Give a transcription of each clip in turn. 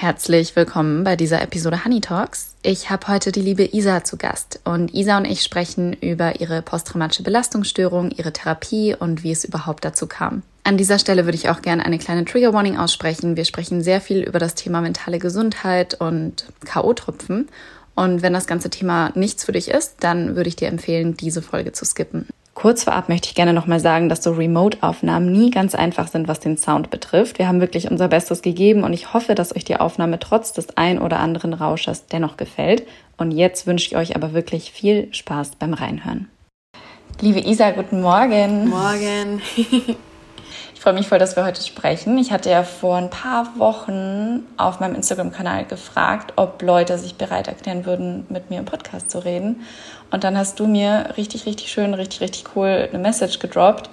Herzlich willkommen bei dieser Episode Honey Talks. Ich habe heute die liebe Isa zu Gast und Isa und ich sprechen über ihre posttraumatische Belastungsstörung, ihre Therapie und wie es überhaupt dazu kam. An dieser Stelle würde ich auch gerne eine kleine Trigger Warning aussprechen. Wir sprechen sehr viel über das Thema mentale Gesundheit und KO-Tropfen. Und wenn das ganze Thema nichts für dich ist, dann würde ich dir empfehlen, diese Folge zu skippen. Kurz vorab möchte ich gerne nochmal sagen, dass so Remote-Aufnahmen nie ganz einfach sind, was den Sound betrifft. Wir haben wirklich unser Bestes gegeben und ich hoffe, dass euch die Aufnahme trotz des ein oder anderen Rauschers dennoch gefällt. Und jetzt wünsche ich euch aber wirklich viel Spaß beim Reinhören. Liebe Isa, guten Morgen. Morgen. Ich freue mich voll, dass wir heute sprechen. Ich hatte ja vor ein paar Wochen auf meinem Instagram-Kanal gefragt, ob Leute sich bereit erklären würden, mit mir im Podcast zu reden. Und dann hast du mir richtig, richtig schön, richtig, richtig cool eine Message gedroppt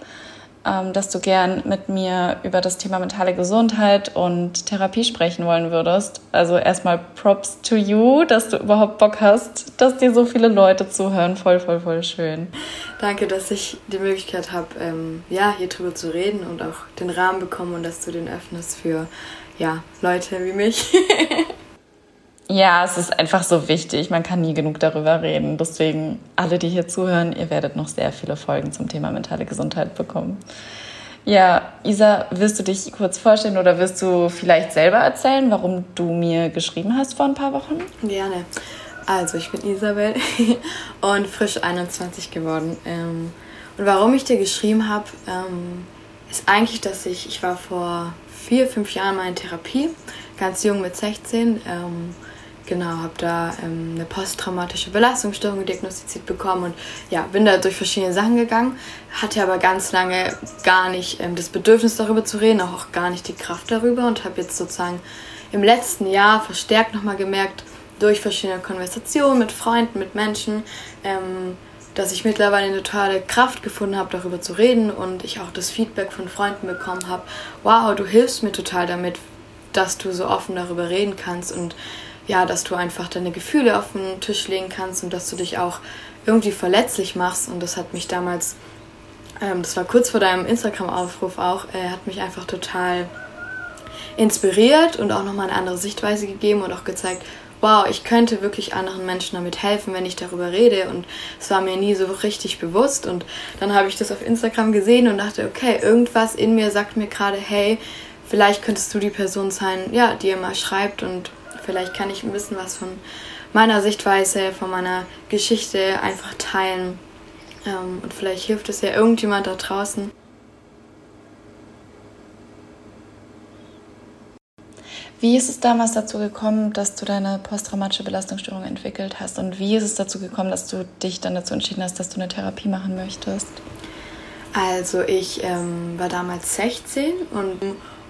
dass du gern mit mir über das Thema mentale Gesundheit und Therapie sprechen wollen würdest. Also erstmal Props to you, dass du überhaupt Bock hast, dass dir so viele Leute zuhören. Voll, voll, voll schön. Danke, dass ich die Möglichkeit habe, ähm, ja, hier drüber zu reden und auch den Rahmen bekommen und dass du den öffnest für ja, Leute wie mich. Ja, es ist einfach so wichtig. Man kann nie genug darüber reden. Deswegen, alle, die hier zuhören, ihr werdet noch sehr viele Folgen zum Thema mentale Gesundheit bekommen. Ja, Isa, wirst du dich kurz vorstellen oder wirst du vielleicht selber erzählen, warum du mir geschrieben hast vor ein paar Wochen? Gerne. Also, ich bin Isabel und frisch 21 geworden. Ähm, und warum ich dir geschrieben habe, ähm, ist eigentlich, dass ich, ich war vor vier, fünf Jahren mal in Therapie, ganz jung mit 16 Genau, habe da ähm, eine posttraumatische Belastungsstörung diagnostiziert bekommen und ja, bin da durch verschiedene Sachen gegangen, hatte aber ganz lange gar nicht ähm, das Bedürfnis darüber zu reden, auch, auch gar nicht die Kraft darüber und habe jetzt sozusagen im letzten Jahr verstärkt nochmal gemerkt, durch verschiedene Konversationen mit Freunden, mit Menschen, ähm, dass ich mittlerweile eine totale Kraft gefunden habe, darüber zu reden und ich auch das Feedback von Freunden bekommen habe, wow, du hilfst mir total damit, dass du so offen darüber reden kannst und ja, dass du einfach deine Gefühle auf den Tisch legen kannst und dass du dich auch irgendwie verletzlich machst. Und das hat mich damals, ähm, das war kurz vor deinem Instagram-Aufruf auch, äh, hat mich einfach total inspiriert und auch nochmal eine andere Sichtweise gegeben und auch gezeigt, wow, ich könnte wirklich anderen Menschen damit helfen, wenn ich darüber rede. Und es war mir nie so richtig bewusst. Und dann habe ich das auf Instagram gesehen und dachte, okay, irgendwas in mir sagt mir gerade, hey, vielleicht könntest du die Person sein, ja, die ihr mal schreibt und Vielleicht kann ich ein bisschen was von meiner Sichtweise, von meiner Geschichte einfach teilen. Ähm, und vielleicht hilft es ja irgendjemand da draußen. Wie ist es damals dazu gekommen, dass du deine posttraumatische Belastungsstörung entwickelt hast? Und wie ist es dazu gekommen, dass du dich dann dazu entschieden hast, dass du eine Therapie machen möchtest? Also ich ähm, war damals 16 und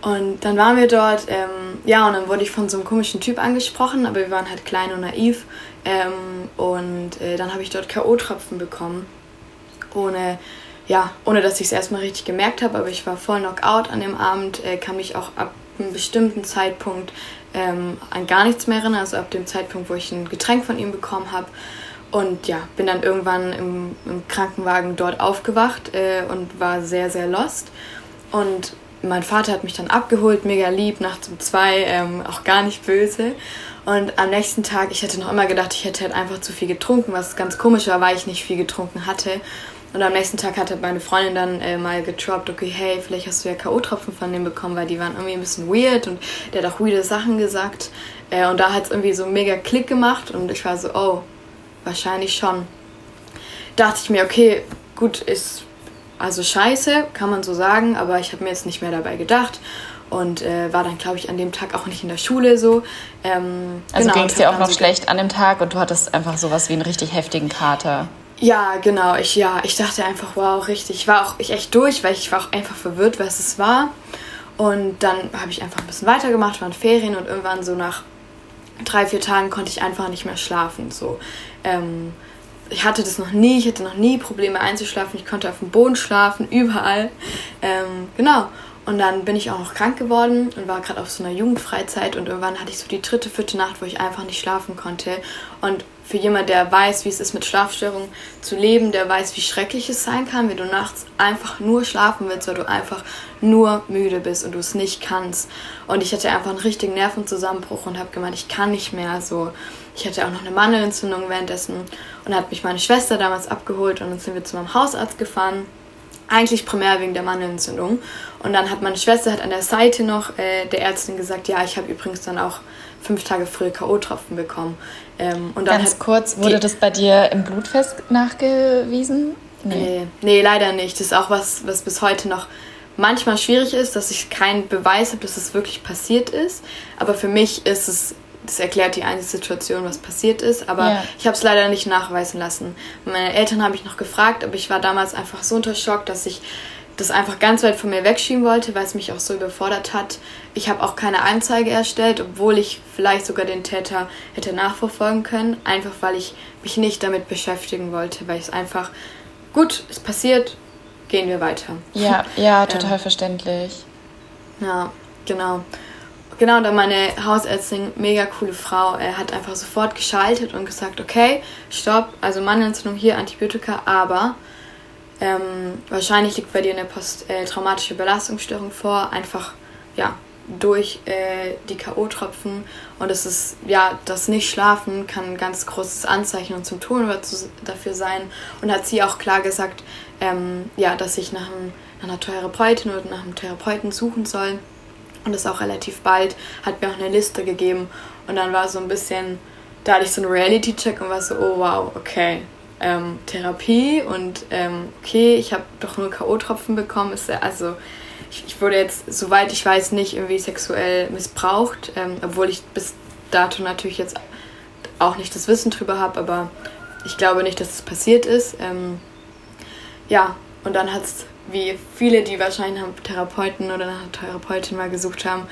und dann waren wir dort, ähm, ja, und dann wurde ich von so einem komischen Typ angesprochen, aber wir waren halt klein und naiv. Ähm, und äh, dann habe ich dort K.O.-Tropfen bekommen, ohne, ja, ohne dass ich es erstmal richtig gemerkt habe, aber ich war voll Knockout an dem Abend, äh, kann mich auch ab einem bestimmten Zeitpunkt ähm, an gar nichts mehr erinnern, also ab dem Zeitpunkt, wo ich ein Getränk von ihm bekommen habe. Und ja, bin dann irgendwann im, im Krankenwagen dort aufgewacht äh, und war sehr, sehr lost. Und mein Vater hat mich dann abgeholt, mega lieb, nachts um zwei, ähm, auch gar nicht böse. Und am nächsten Tag, ich hätte noch immer gedacht, ich hätte halt einfach zu viel getrunken, was ganz komisch war, weil ich nicht viel getrunken hatte. Und am nächsten Tag hatte meine Freundin dann äh, mal getroppt, okay, hey, vielleicht hast du ja K.O.-Tropfen von dem bekommen, weil die waren irgendwie ein bisschen weird und der hat auch weirde Sachen gesagt. Äh, und da hat es irgendwie so mega Klick gemacht und ich war so, oh, wahrscheinlich schon. Dachte ich mir, okay, gut, ist also scheiße, kann man so sagen, aber ich habe mir jetzt nicht mehr dabei gedacht und äh, war dann, glaube ich, an dem Tag auch nicht in der Schule so. Ähm, also genau, ging es dir auch noch so schlecht an dem Tag und du hattest einfach sowas wie einen richtig heftigen Kater. Ja, genau. Ich, ja, ich dachte einfach, wow, richtig. Ich war auch ich echt durch, weil ich war auch einfach verwirrt, was es war. Und dann habe ich einfach ein bisschen weitergemacht, waren Ferien und irgendwann so nach drei, vier Tagen konnte ich einfach nicht mehr schlafen. So. Ähm, ich hatte das noch nie, ich hatte noch nie Probleme einzuschlafen. Ich konnte auf dem Boden schlafen, überall. Ähm, genau. Und dann bin ich auch noch krank geworden und war gerade auf so einer Jugendfreizeit und irgendwann hatte ich so die dritte, vierte Nacht, wo ich einfach nicht schlafen konnte. Und für jemand, der weiß, wie es ist, mit Schlafstörungen zu leben, der weiß, wie schrecklich es sein kann, wenn du nachts einfach nur schlafen willst, weil du einfach nur müde bist und du es nicht kannst. Und ich hatte einfach einen richtigen Nervenzusammenbruch und habe gemeint, ich kann nicht mehr. So, ich hatte auch noch eine Mandelentzündung währenddessen und hat mich meine Schwester damals abgeholt und dann sind wir zu meinem Hausarzt gefahren eigentlich primär wegen der Mandelentzündung. Und dann hat meine Schwester hat an der Seite noch äh, der Ärztin gesagt, ja, ich habe übrigens dann auch fünf Tage früher K.O.-Tropfen bekommen. Ähm, und dann Ganz kurz, wurde das bei dir im Blutfest nachgewiesen? Nee. nee. nee, leider nicht. Das ist auch was, was bis heute noch manchmal schwierig ist, dass ich keinen Beweis habe, dass es wirklich passiert ist. Aber für mich ist es das erklärt die eine Situation, was passiert ist, aber ja. ich habe es leider nicht nachweisen lassen. Meine Eltern habe ich noch gefragt, aber ich war damals einfach so unter Schock, dass ich das einfach ganz weit von mir wegschieben wollte, weil es mich auch so überfordert hat. Ich habe auch keine Anzeige erstellt, obwohl ich vielleicht sogar den Täter hätte nachverfolgen können, einfach weil ich mich nicht damit beschäftigen wollte, weil ich es einfach gut, es passiert, gehen wir weiter. Ja, ja, total ähm, verständlich. Ja, genau. Genau, dann meine Hausärztin, mega coole Frau, er hat einfach sofort geschaltet und gesagt, okay, stopp, also Mandelentzündung hier, Antibiotika, aber ähm, wahrscheinlich liegt bei dir eine posttraumatische Belastungsstörung vor, einfach, ja, durch äh, die K.O.-Tropfen und es ist, ja, das Nicht-Schlafen kann ein ganz großes Anzeichen und Symptom dafür sein und hat sie auch klar gesagt, ähm, ja, dass ich nach, einem, nach einer Therapeutin oder nach einem Therapeuten suchen soll und das auch relativ bald, hat mir auch eine Liste gegeben. Und dann war so ein bisschen, da hatte ich so einen Reality-Check und war so, oh wow, okay. Ähm, Therapie und ähm, okay, ich habe doch nur K.O.-Tropfen bekommen. Ist, also ich, ich, wurde jetzt, soweit ich weiß, nicht irgendwie sexuell missbraucht, ähm, obwohl ich bis dato natürlich jetzt auch nicht das Wissen drüber habe, aber ich glaube nicht, dass es passiert ist. Ähm, ja, und dann hat es wie viele, die wahrscheinlich nach Therapeuten oder nach Therapeutin mal gesucht haben,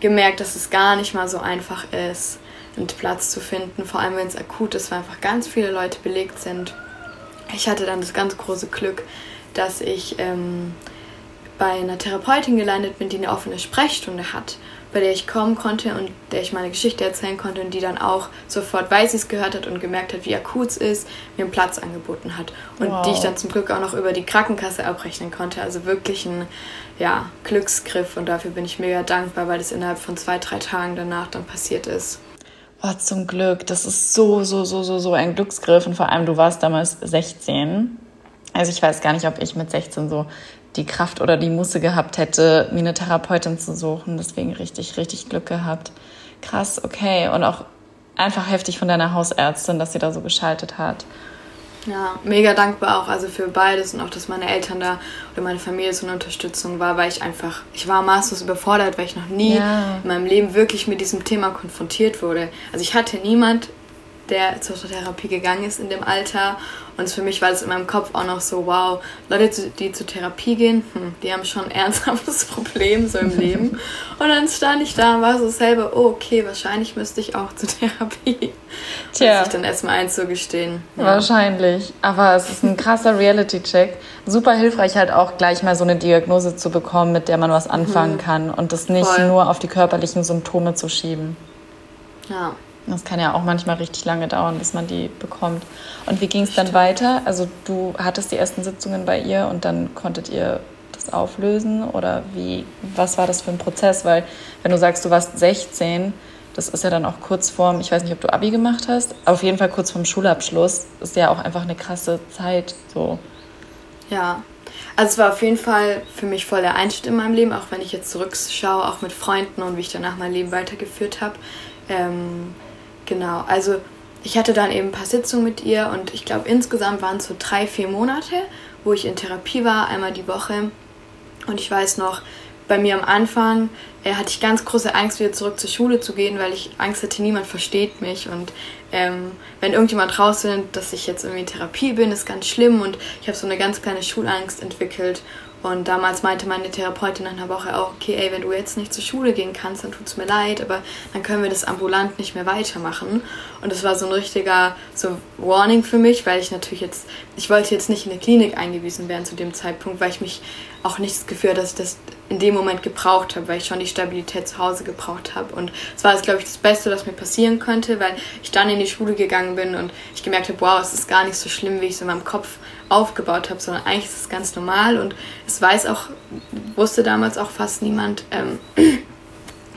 gemerkt, dass es gar nicht mal so einfach ist, einen Platz zu finden, vor allem wenn es akut ist, weil einfach ganz viele Leute belegt sind. Ich hatte dann das ganz große Glück, dass ich ähm, bei einer Therapeutin gelandet bin, die eine offene Sprechstunde hat bei der ich kommen konnte und der ich meine Geschichte erzählen konnte und die dann auch sofort, weil sie es gehört hat und gemerkt hat, wie akut es ist, mir einen Platz angeboten hat. Und wow. die ich dann zum Glück auch noch über die Krankenkasse abrechnen konnte. Also wirklich ein ja, Glücksgriff und dafür bin ich mega dankbar, weil das innerhalb von zwei, drei Tagen danach dann passiert ist. Oh, zum Glück. Das ist so, so, so, so, so ein Glücksgriff. Und vor allem, du warst damals 16. Also ich weiß gar nicht, ob ich mit 16 so die Kraft oder die Muße gehabt hätte, mir eine Therapeutin zu suchen. Deswegen richtig, richtig Glück gehabt. Krass, okay. Und auch einfach heftig von deiner Hausärztin, dass sie da so geschaltet hat. Ja, mega dankbar auch also für beides und auch, dass meine Eltern da oder meine Familie so eine Unterstützung war, weil ich einfach, ich war maßlos überfordert, weil ich noch nie ja. in meinem Leben wirklich mit diesem Thema konfrontiert wurde. Also ich hatte niemand, der zur Therapie gegangen ist in dem Alter und für mich war das in meinem Kopf auch noch so, wow, Leute, die zur Therapie gehen, hm, die haben schon ein ernsthaftes Problem so im Leben. Und dann stand ich da und war so selber, oh, okay, wahrscheinlich müsste ich auch zur Therapie. Tja. Muss ich dann erstmal einzugestehen. Ja. Wahrscheinlich. Aber es ist ein krasser Reality-Check. Super hilfreich halt auch gleich mal so eine Diagnose zu bekommen, mit der man was anfangen mhm. kann und das nicht Voll. nur auf die körperlichen Symptome zu schieben. Ja. Das kann ja auch manchmal richtig lange dauern, bis man die bekommt. Und wie ging es dann weiter? Also du hattest die ersten Sitzungen bei ihr und dann konntet ihr das auflösen oder wie? Was war das für ein Prozess? Weil wenn du sagst, du warst 16, das ist ja dann auch kurz vorm, ich weiß nicht, ob du Abi gemacht hast, auf jeden Fall kurz vorm Schulabschluss ist ja auch einfach eine krasse Zeit. So. Ja, also es war auf jeden Fall für mich voll der Einschnitt in meinem Leben, auch wenn ich jetzt zurückschaue, auch mit Freunden und wie ich danach mein Leben weitergeführt habe. Ähm, Genau, also ich hatte dann eben ein paar Sitzungen mit ihr und ich glaube insgesamt waren es so drei, vier Monate, wo ich in Therapie war, einmal die Woche. Und ich weiß noch, bei mir am Anfang äh, hatte ich ganz große Angst, wieder zurück zur Schule zu gehen, weil ich Angst hatte, niemand versteht mich. Und ähm, wenn irgendjemand rausfindet, dass ich jetzt irgendwie in Therapie bin, ist ganz schlimm. Und ich habe so eine ganz kleine Schulangst entwickelt. Und damals meinte meine Therapeutin nach einer Woche auch, okay, ey, wenn du jetzt nicht zur Schule gehen kannst, dann tut es mir leid, aber dann können wir das ambulant nicht mehr weitermachen. Und das war so ein richtiger so Warning für mich, weil ich natürlich jetzt, ich wollte jetzt nicht in eine Klinik eingewiesen werden zu dem Zeitpunkt, weil ich mich auch nicht das Gefühl dass ich das in dem Moment gebraucht habe, weil ich schon die Stabilität zu Hause gebraucht habe. Und es war, glaube ich, das Beste, was mir passieren könnte, weil ich dann in die Schule gegangen bin und ich gemerkt habe, wow, es ist gar nicht so schlimm, wie ich es in meinem Kopf aufgebaut habe, sondern eigentlich ist es ganz normal und es weiß auch, wusste damals auch fast niemand. Ähm,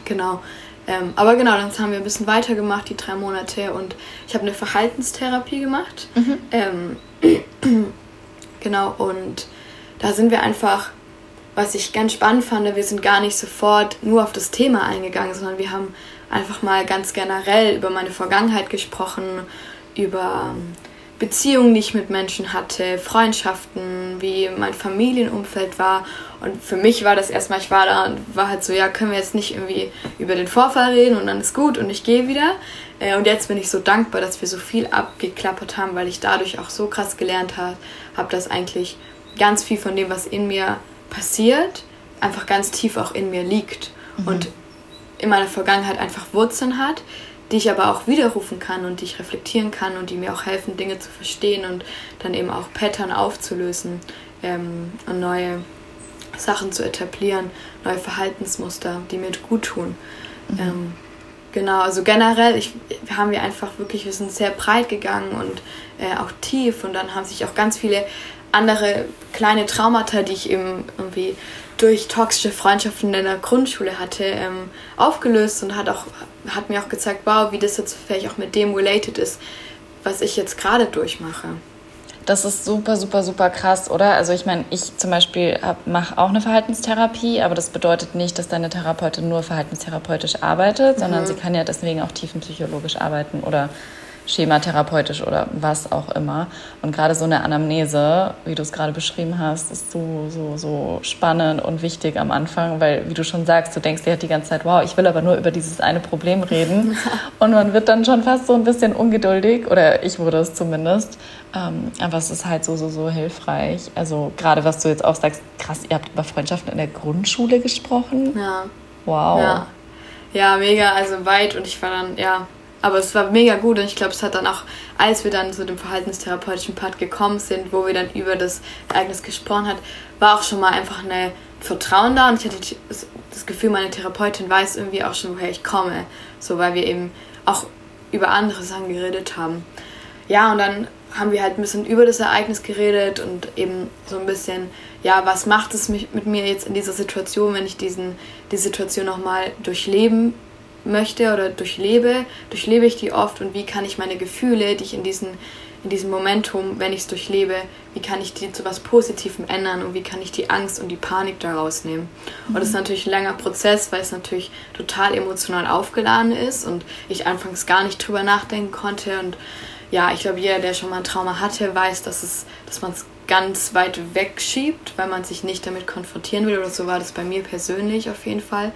genau. Ähm, aber genau, dann haben wir ein bisschen weitergemacht, die drei Monate, und ich habe eine Verhaltenstherapie gemacht. Mhm. Ähm, genau, und da sind wir einfach, was ich ganz spannend fand, wir sind gar nicht sofort nur auf das Thema eingegangen, sondern wir haben einfach mal ganz generell über meine Vergangenheit gesprochen, über Beziehungen, die ich mit Menschen hatte, Freundschaften, wie mein Familienumfeld war. Und für mich war das erstmal, ich war da und war halt so, ja, können wir jetzt nicht irgendwie über den Vorfall reden und dann ist gut und ich gehe wieder. Äh, und jetzt bin ich so dankbar, dass wir so viel abgeklappert haben, weil ich dadurch auch so krass gelernt habe, habe dass eigentlich ganz viel von dem, was in mir passiert, einfach ganz tief auch in mir liegt. Mhm. Und in meiner Vergangenheit einfach Wurzeln hat, die ich aber auch widerrufen kann und die ich reflektieren kann und die mir auch helfen, Dinge zu verstehen und dann eben auch Pattern aufzulösen ähm, und neue Sachen zu etablieren, neue Verhaltensmuster, die mir gut tun. Mhm. Ähm, genau, also generell ich, haben wir einfach wirklich, wir sind sehr breit gegangen und äh, auch tief und dann haben sich auch ganz viele andere kleine Traumata, die ich eben irgendwie durch toxische Freundschaften in der Grundschule hatte, ähm, aufgelöst und hat, auch, hat mir auch gezeigt, wow, wie das jetzt vielleicht auch mit dem related ist, was ich jetzt gerade durchmache. Das ist super, super, super krass, oder? Also ich meine, ich zum Beispiel mache auch eine Verhaltenstherapie, aber das bedeutet nicht, dass deine Therapeutin nur verhaltenstherapeutisch arbeitet, mhm. sondern sie kann ja deswegen auch tiefenpsychologisch arbeiten oder schematherapeutisch oder was auch immer. Und gerade so eine Anamnese, wie du es gerade beschrieben hast, ist so, so, so spannend und wichtig am Anfang, weil, wie du schon sagst, du denkst dir halt die ganze Zeit, wow, ich will aber nur über dieses eine Problem reden. und man wird dann schon fast so ein bisschen ungeduldig, oder ich wurde es zumindest. Ähm, aber es ist halt so, so, so hilfreich. Also gerade was du jetzt auch sagst, krass, ihr habt über Freundschaften in der Grundschule gesprochen. Ja. Wow. Ja. Ja, mega, also weit und ich war dann, ja, aber es war mega gut und ich glaube, es hat dann auch, als wir dann zu dem verhaltenstherapeutischen Part gekommen sind, wo wir dann über das Ereignis gesprochen hat, war auch schon mal einfach eine Vertrauen da und ich hatte das Gefühl, meine Therapeutin weiß irgendwie auch schon, woher ich komme. So, weil wir eben auch über andere Sachen geredet haben. Ja, und dann haben wir halt ein bisschen über das Ereignis geredet und eben so ein bisschen, ja, was macht es mit mir jetzt in dieser Situation, wenn ich diesen, die Situation nochmal durchleben möchte oder durchlebe, durchlebe ich die oft und wie kann ich meine Gefühle, die ich in, diesen, in diesem Momentum, wenn ich es durchlebe, wie kann ich die zu was Positivem ändern und wie kann ich die Angst und die Panik daraus nehmen. Mhm. Und das ist mhm. natürlich ein langer Prozess, weil es natürlich total emotional aufgeladen ist und ich anfangs gar nicht drüber nachdenken konnte und ja, ich glaube, jeder, der schon mal ein Trauma hatte, weiß, dass, es, dass man es ganz weit wegschiebt, weil man sich nicht damit konfrontieren will. Oder so war das bei mir persönlich auf jeden Fall.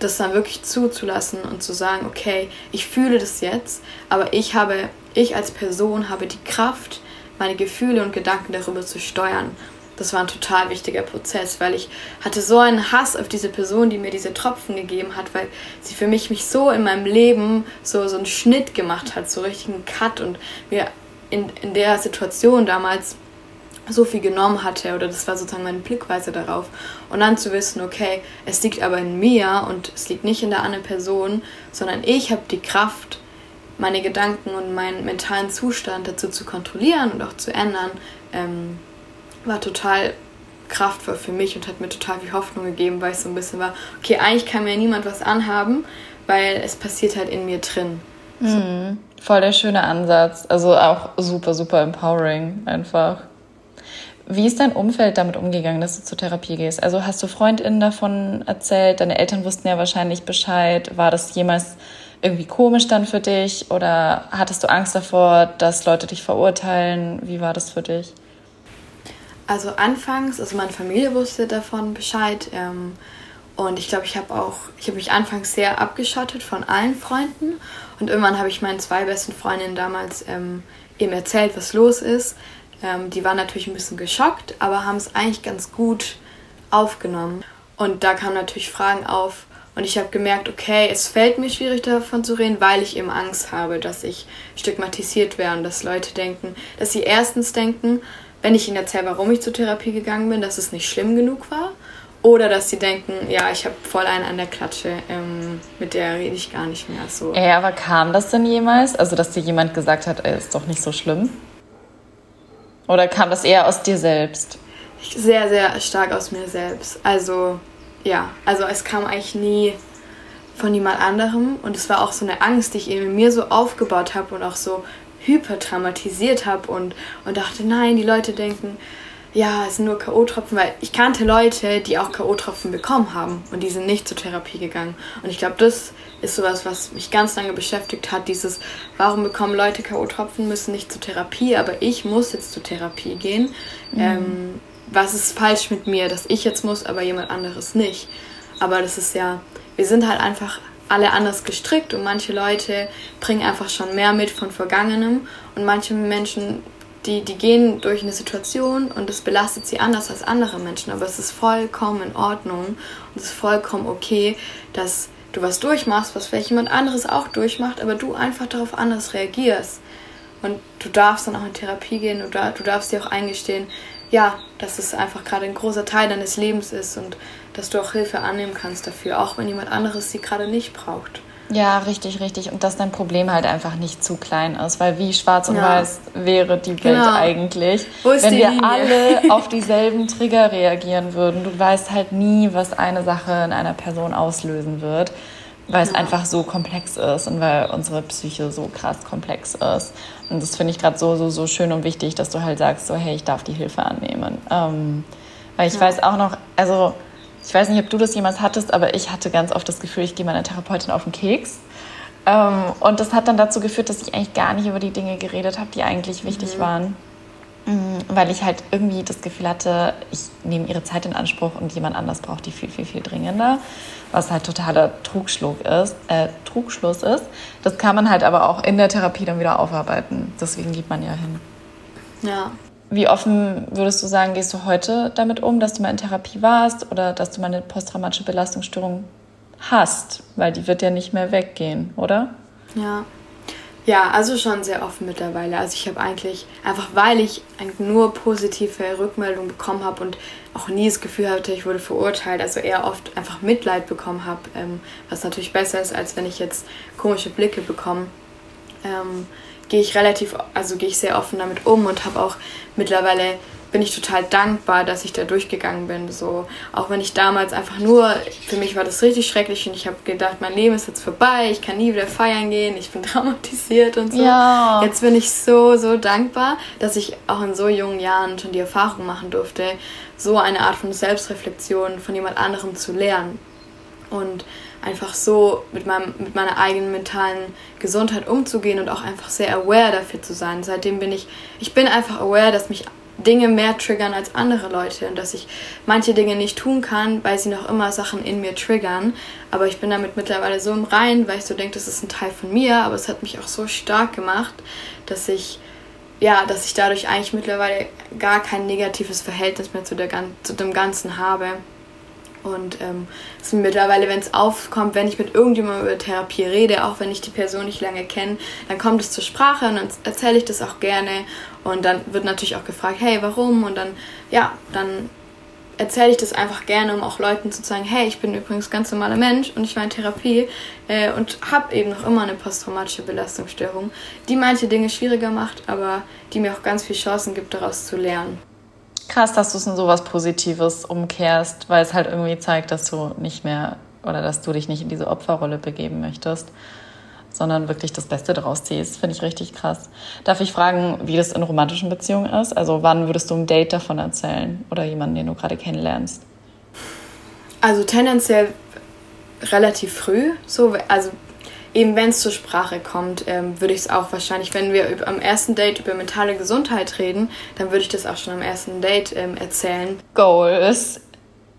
Das dann wirklich zuzulassen und zu sagen, okay, ich fühle das jetzt, aber ich habe, ich als Person habe die Kraft, meine Gefühle und Gedanken darüber zu steuern. Das war ein total wichtiger Prozess, weil ich hatte so einen Hass auf diese Person, die mir diese Tropfen gegeben hat, weil sie für mich mich so in meinem Leben so, so einen Schnitt gemacht hat, so richtig einen Cut und mir in, in der Situation damals so viel genommen hatte oder das war sozusagen meine Blickweise darauf und dann zu wissen, okay, es liegt aber in mir und es liegt nicht in der anderen Person, sondern ich habe die Kraft, meine Gedanken und meinen mentalen Zustand dazu zu kontrollieren und auch zu ändern, ähm, war total kraftvoll für mich und hat mir total viel Hoffnung gegeben, weil es so ein bisschen war, okay, eigentlich kann mir niemand was anhaben, weil es passiert halt in mir drin. Mhm. Voll der schöne Ansatz. Also auch super, super empowering einfach. Wie ist dein Umfeld damit umgegangen, dass du zur Therapie gehst? Also hast du FreundInnen davon erzählt? Deine Eltern wussten ja wahrscheinlich Bescheid. War das jemals irgendwie komisch dann für dich? Oder hattest du Angst davor, dass Leute dich verurteilen? Wie war das für dich? Also anfangs, also meine Familie wusste davon Bescheid. Ähm, und ich glaube, ich habe auch, ich habe mich anfangs sehr abgeschottet von allen Freunden. Und irgendwann habe ich meinen zwei besten Freundinnen damals ähm, eben erzählt, was los ist Ähm, die waren natürlich ein bisschen geschockt, aber haben es eigentlich ganz gut aufgenommen. Und da kamen natürlich Fragen auf. Und ich habe gemerkt, okay, es fällt mir schwierig davon zu reden, weil ich eben Angst habe, dass ich stigmatisiert werde und dass Leute denken, dass sie erstens denken, wenn ich ihnen erzähle, warum ich zur Therapie gegangen bin, dass es nicht schlimm genug war. Oder dass sie denken, ja, ich habe voll einen an der Klatsche, ähm, mit der rede ich gar nicht mehr so. Ey, aber kam das denn jemals? Also, dass dir jemand gesagt hat, ey, ist doch nicht so schlimm? Oder kam das eher aus dir selbst? Sehr, sehr stark aus mir selbst. Also, ja, also es kam eigentlich nie von jemand anderem und es war auch so eine Angst, die ich eben in mir so aufgebaut habe und auch so hypertraumatisiert habe und, und dachte, nein, die Leute denken, ja, es sind nur K.O.-Tropfen, weil ich kannte Leute, die auch K.O.-Tropfen bekommen haben und die sind nicht zur Therapie gegangen. Und ich glaube, das ist sowas, was mich ganz lange beschäftigt hat, dieses, warum bekommen Leute K.O.-Tropfen, müssen nicht zur Therapie, aber ich muss jetzt zur Therapie gehen. Mhm. Ähm, was ist falsch mit mir, dass ich jetzt muss, aber jemand anderes nicht. Aber das ist ja, wir sind halt einfach alle anders gestrickt und manche Leute bringen einfach schon mehr mit von Vergangenem und manche Menschen die, die gehen durch eine Situation und das belastet sie anders als andere Menschen, aber es ist vollkommen in Ordnung und es ist vollkommen okay, dass du was durchmachst, was vielleicht jemand anderes auch durchmacht, aber du einfach darauf anders reagierst. Und du darfst dann auch in Therapie gehen oder du darfst dir auch eingestehen, ja, dass es einfach gerade ein großer Teil deines Lebens ist und dass du auch Hilfe annehmen kannst dafür, auch wenn jemand anderes sie gerade nicht braucht. Ja, richtig, richtig. Und dass dein Problem halt einfach nicht zu klein ist, weil wie schwarz und ja. weiß wäre die Welt genau. eigentlich, wenn wir Linie? alle auf dieselben Trigger reagieren würden. Du weißt halt nie, was eine Sache in einer Person auslösen wird, weil es einfach so komplex ist und weil unsere Psyche so krass komplex ist. Und das finde ich gerade so, so, so schön und wichtig, dass du halt sagst, so, hey, ich darf die Hilfe annehmen. Ähm, weil ich ja. weiß auch noch, also ich weiß nicht, ob du das jemals hattest, aber ich hatte ganz oft das Gefühl, ich gehe meiner Therapeutin auf den Keks. Ähm, und das hat dann dazu geführt, dass ich eigentlich gar nicht über die Dinge geredet habe, die eigentlich wichtig mhm. waren. Mhm, weil ich halt irgendwie das Gefühl hatte, ich nehme ihre Zeit in Anspruch und jemand anders braucht die viel, viel, viel dringender. Was halt totaler Trugschluss ist, äh, Trugschluss ist. Das kann man halt aber auch in der Therapie dann wieder aufarbeiten. Deswegen geht man ja hin. Ja, wie offen würdest du sagen, gehst du heute damit um, dass du mal in Therapie warst oder dass du mal eine posttraumatische Belastungsstörung hast? Weil die wird ja nicht mehr weggehen, oder? Ja. Ja, also schon sehr offen mittlerweile. Also ich habe eigentlich, einfach weil ich nur positive Rückmeldungen bekommen habe und auch nie das Gefühl hatte, ich wurde verurteilt, also eher oft einfach Mitleid bekommen habe, ähm, was natürlich besser ist, als wenn ich jetzt komische Blicke bekomme. Gehe ich relativ, also gehe ich sehr offen damit um und habe auch mittlerweile bin ich total dankbar, dass ich da durchgegangen bin. So, auch wenn ich damals einfach nur, für mich war das richtig schrecklich und ich habe gedacht, mein Leben ist jetzt vorbei, ich kann nie wieder feiern gehen, ich bin traumatisiert und so. Ja. Jetzt bin ich so, so dankbar, dass ich auch in so jungen Jahren schon die Erfahrung machen durfte, so eine Art von Selbstreflexion von jemand anderem zu lernen. Und einfach so mit, meinem, mit meiner eigenen mentalen Gesundheit umzugehen und auch einfach sehr aware dafür zu sein. Seitdem bin ich, ich bin einfach aware, dass mich Dinge mehr triggern als andere Leute und dass ich manche Dinge nicht tun kann, weil sie noch immer Sachen in mir triggern. Aber ich bin damit mittlerweile so im Rein, weil ich so denke, das ist ein Teil von mir, aber es hat mich auch so stark gemacht, dass ich ja, dass ich dadurch eigentlich mittlerweile gar kein negatives Verhältnis mehr zu, der, zu dem Ganzen habe. Und ähm, es mittlerweile, wenn es aufkommt, wenn ich mit irgendjemandem über Therapie rede, auch wenn ich die Person nicht lange kenne, dann kommt es zur Sprache und dann erzähle ich das auch gerne. Und dann wird natürlich auch gefragt, hey, warum? Und dann, ja, dann erzähle ich das einfach gerne, um auch Leuten zu sagen, hey, ich bin übrigens ganz normaler Mensch und ich war in Therapie äh, und habe eben noch immer eine posttraumatische Belastungsstörung, die manche Dinge schwieriger macht, aber die mir auch ganz viele Chancen gibt, daraus zu lernen krass, dass du es in sowas Positives umkehrst, weil es halt irgendwie zeigt, dass du nicht mehr oder dass du dich nicht in diese Opferrolle begeben möchtest, sondern wirklich das Beste daraus ziehst. Finde ich richtig krass. Darf ich fragen, wie das in romantischen Beziehungen ist? Also wann würdest du ein Date davon erzählen oder jemanden, den du gerade kennenlernst? Also tendenziell relativ früh, so also eben wenn es zur Sprache kommt, ähm, würde ich es auch wahrscheinlich, wenn wir über, am ersten Date über mentale Gesundheit reden, dann würde ich das auch schon am ersten Date ähm, erzählen. Goal ist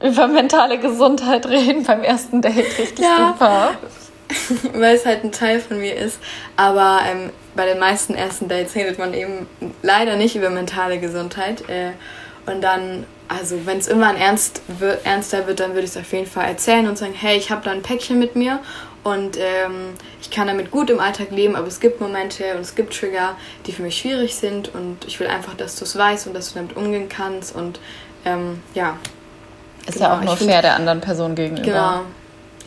über mentale Gesundheit reden beim ersten Date. Richtig ja. super. weil es halt ein Teil von mir ist. Aber ähm, bei den meisten ersten Dates redet man eben leider nicht über mentale Gesundheit. Äh, und dann, also wenn es immer ernst wird, ernster wird, dann würde ich es auf jeden Fall erzählen und sagen, hey, ich habe da ein Päckchen mit mir und ähm, ich kann damit gut im Alltag leben, aber es gibt Momente und es gibt Trigger, die für mich schwierig sind und ich will einfach, dass du es weißt und dass du damit umgehen kannst und ähm, ja. Ist genau, ja auch nur fair find, der anderen Person gegenüber. Genau.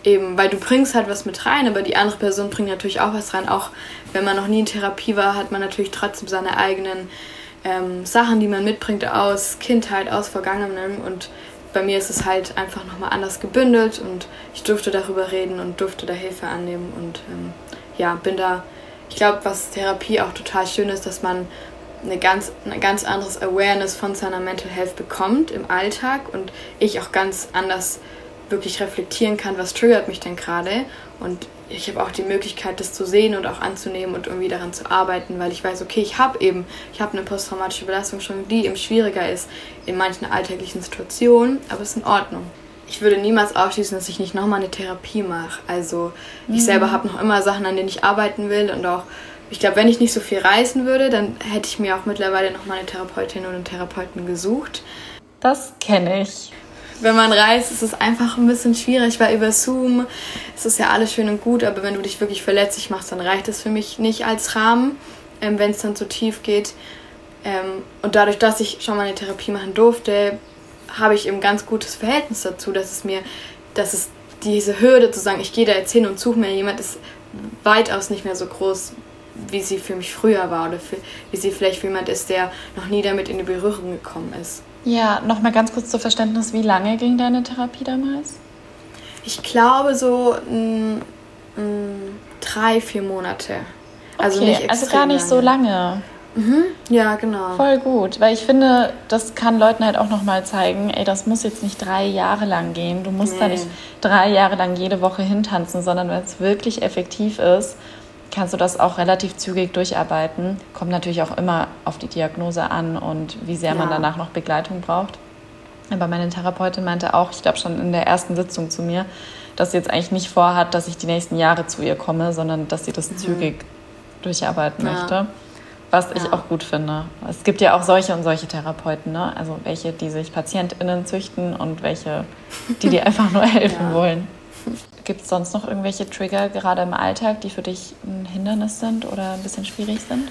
Eben, weil du bringst halt was mit rein, aber die andere Person bringt natürlich auch was rein. Auch wenn man noch nie in Therapie war, hat man natürlich trotzdem seine eigenen ähm, Sachen, die man mitbringt aus Kindheit, aus Vergangenem. Und bei mir ist es halt einfach nochmal anders gebündelt und ich durfte darüber reden und durfte da Hilfe annehmen. Und ähm, ja, bin da, ich glaube, was Therapie auch total schön ist, dass man eine ganz, ein ganz anderes Awareness von seiner Mental Health bekommt im Alltag und ich auch ganz anders wirklich reflektieren kann, was triggert mich denn gerade. Und ich habe auch die Möglichkeit, das zu sehen und auch anzunehmen und irgendwie daran zu arbeiten, weil ich weiß, okay, ich habe eben, ich habe eine posttraumatische Belastung schon, die eben schwieriger ist in manchen alltäglichen Situationen, aber es ist in Ordnung. Ich würde niemals ausschließen, dass ich nicht nochmal eine Therapie mache. Also ich mhm. selber habe noch immer Sachen, an denen ich arbeiten will und auch, ich glaube, wenn ich nicht so viel reisen würde, dann hätte ich mir auch mittlerweile nochmal eine Therapeutin oder einen Therapeuten gesucht. Das kenne ich wenn man reist, ist es einfach ein bisschen schwierig, weil über Zoom ist es ja alles schön und gut, aber wenn du dich wirklich verletzlich machst, dann reicht es für mich nicht als Rahmen, ähm, wenn es dann zu tief geht. Ähm, und dadurch, dass ich schon mal eine Therapie machen durfte, habe ich eben ganz gutes Verhältnis dazu, dass es mir, dass es diese Hürde zu sagen, ich gehe da jetzt hin und suche mir jemand, ist weitaus nicht mehr so groß, wie sie für mich früher war oder für, wie sie vielleicht für jemand ist, der noch nie damit in die Berührung gekommen ist. Ja, nochmal ganz kurz zu Verständnis, wie lange ging deine Therapie damals? Ich glaube so m, m, drei, vier Monate. Also okay, nicht Also gar nicht lange. so lange. Mhm. Ja, genau. Voll gut, weil ich finde, das kann Leuten halt auch nochmal zeigen, ey, das muss jetzt nicht drei Jahre lang gehen. Du musst nee. da nicht drei Jahre lang jede Woche hintanzen, sondern wenn es wirklich effektiv ist, kannst du das auch relativ zügig durcharbeiten. Kommt natürlich auch immer auf die Diagnose an und wie sehr ja. man danach noch Begleitung braucht. Aber meine Therapeutin meinte auch, ich glaube schon in der ersten Sitzung zu mir, dass sie jetzt eigentlich nicht vorhat, dass ich die nächsten Jahre zu ihr komme, sondern dass sie das mhm. zügig durcharbeiten ja. möchte. Was ja. ich auch gut finde. Es gibt ja auch solche und solche Therapeuten, ne? Also welche, die sich PatientInnen züchten und welche, die dir einfach nur helfen wollen. Gibt es sonst noch irgendwelche Trigger, gerade im Alltag, die für dich ein Hindernis sind oder ein bisschen schwierig sind?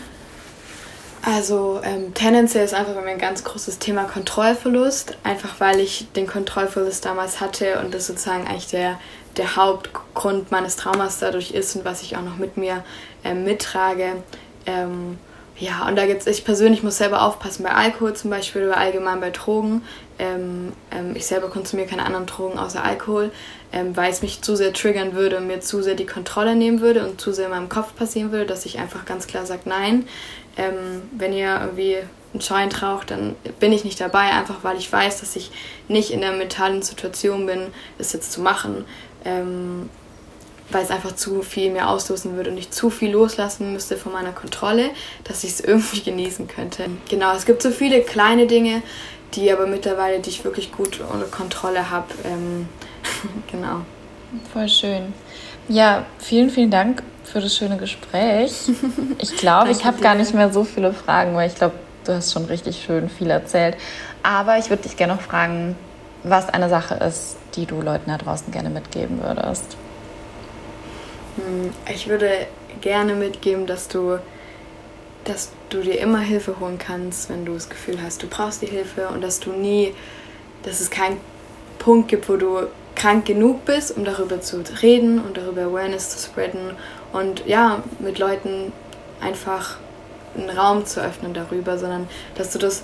Also ähm, tendenziell ist einfach bei mir ein ganz großes Thema Kontrollverlust, einfach weil ich den Kontrollverlust damals hatte und das sozusagen eigentlich der, der Hauptgrund meines Traumas dadurch ist und was ich auch noch mit mir ähm, mittrage. Ähm, ja, und da gibt es, ich persönlich muss selber aufpassen bei Alkohol zum Beispiel oder allgemein bei Drogen. Ähm, ähm, ich selber konsumiere keine anderen Drogen außer Alkohol, ähm, weil es mich zu sehr triggern würde und mir zu sehr die Kontrolle nehmen würde und zu sehr in meinem Kopf passieren würde, dass ich einfach ganz klar sage, nein, ähm, wenn ihr irgendwie einen Joint raucht, dann bin ich nicht dabei, einfach weil ich weiß, dass ich nicht in der mentalen Situation bin, das jetzt zu machen. Ähm, weil es einfach zu viel mehr auslösen würde und ich zu viel loslassen müsste von meiner Kontrolle, dass ich es irgendwie genießen könnte. Genau, es gibt so viele kleine Dinge, die aber mittlerweile, die ich wirklich gut unter Kontrolle habe. Ähm, genau. Voll schön. Ja, vielen, vielen Dank für das schöne Gespräch. Ich glaube, ich habe gar nicht mehr so viele Fragen, weil ich glaube, du hast schon richtig schön viel erzählt. Aber ich würde dich gerne noch fragen, was eine Sache ist, die du Leuten da draußen gerne mitgeben würdest. Hm, ich würde gerne mitgeben, dass du, dass du dir immer Hilfe holen kannst, wenn du das Gefühl hast, du brauchst die Hilfe und dass du nie, dass es keinen Punkt gibt, wo du krank genug bist, um darüber zu reden und darüber Awareness zu spreaden und ja, mit Leuten einfach einen Raum zu öffnen darüber, sondern dass du das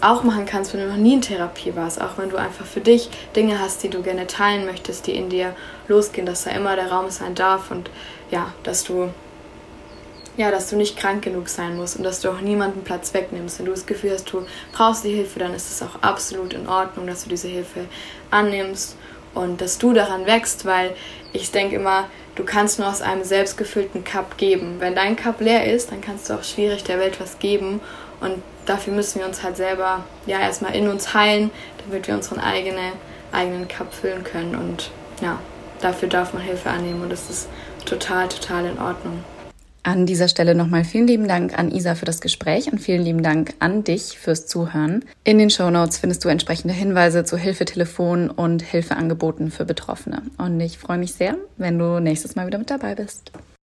auch machen kannst, wenn du noch nie in Therapie warst, auch wenn du einfach für dich Dinge hast, die du gerne teilen möchtest, die in dir losgehen, dass da immer der Raum sein darf und ja, dass du ja, dass du nicht krank genug sein musst und dass du auch niemanden Platz wegnimmst. Wenn du das Gefühl hast, du brauchst die Hilfe, dann ist es auch absolut in Ordnung, dass du diese Hilfe annimmst und dass du daran wächst, weil ich denke immer, du kannst nur aus einem selbstgefüllten Cup geben. Wenn dein Cup leer ist, dann kannst du auch schwierig der Welt was geben und dafür müssen wir uns halt selber ja erstmal in uns heilen, damit wir unseren eigene, eigenen Cup füllen können. Und ja, dafür darf man Hilfe annehmen und das ist total, total in Ordnung. An dieser Stelle nochmal vielen lieben Dank an Isa für das Gespräch und vielen lieben Dank an dich fürs Zuhören. In den Show Notes findest du entsprechende Hinweise zu Hilfetelefonen und Hilfeangeboten für Betroffene. Und ich freue mich sehr, wenn du nächstes Mal wieder mit dabei bist.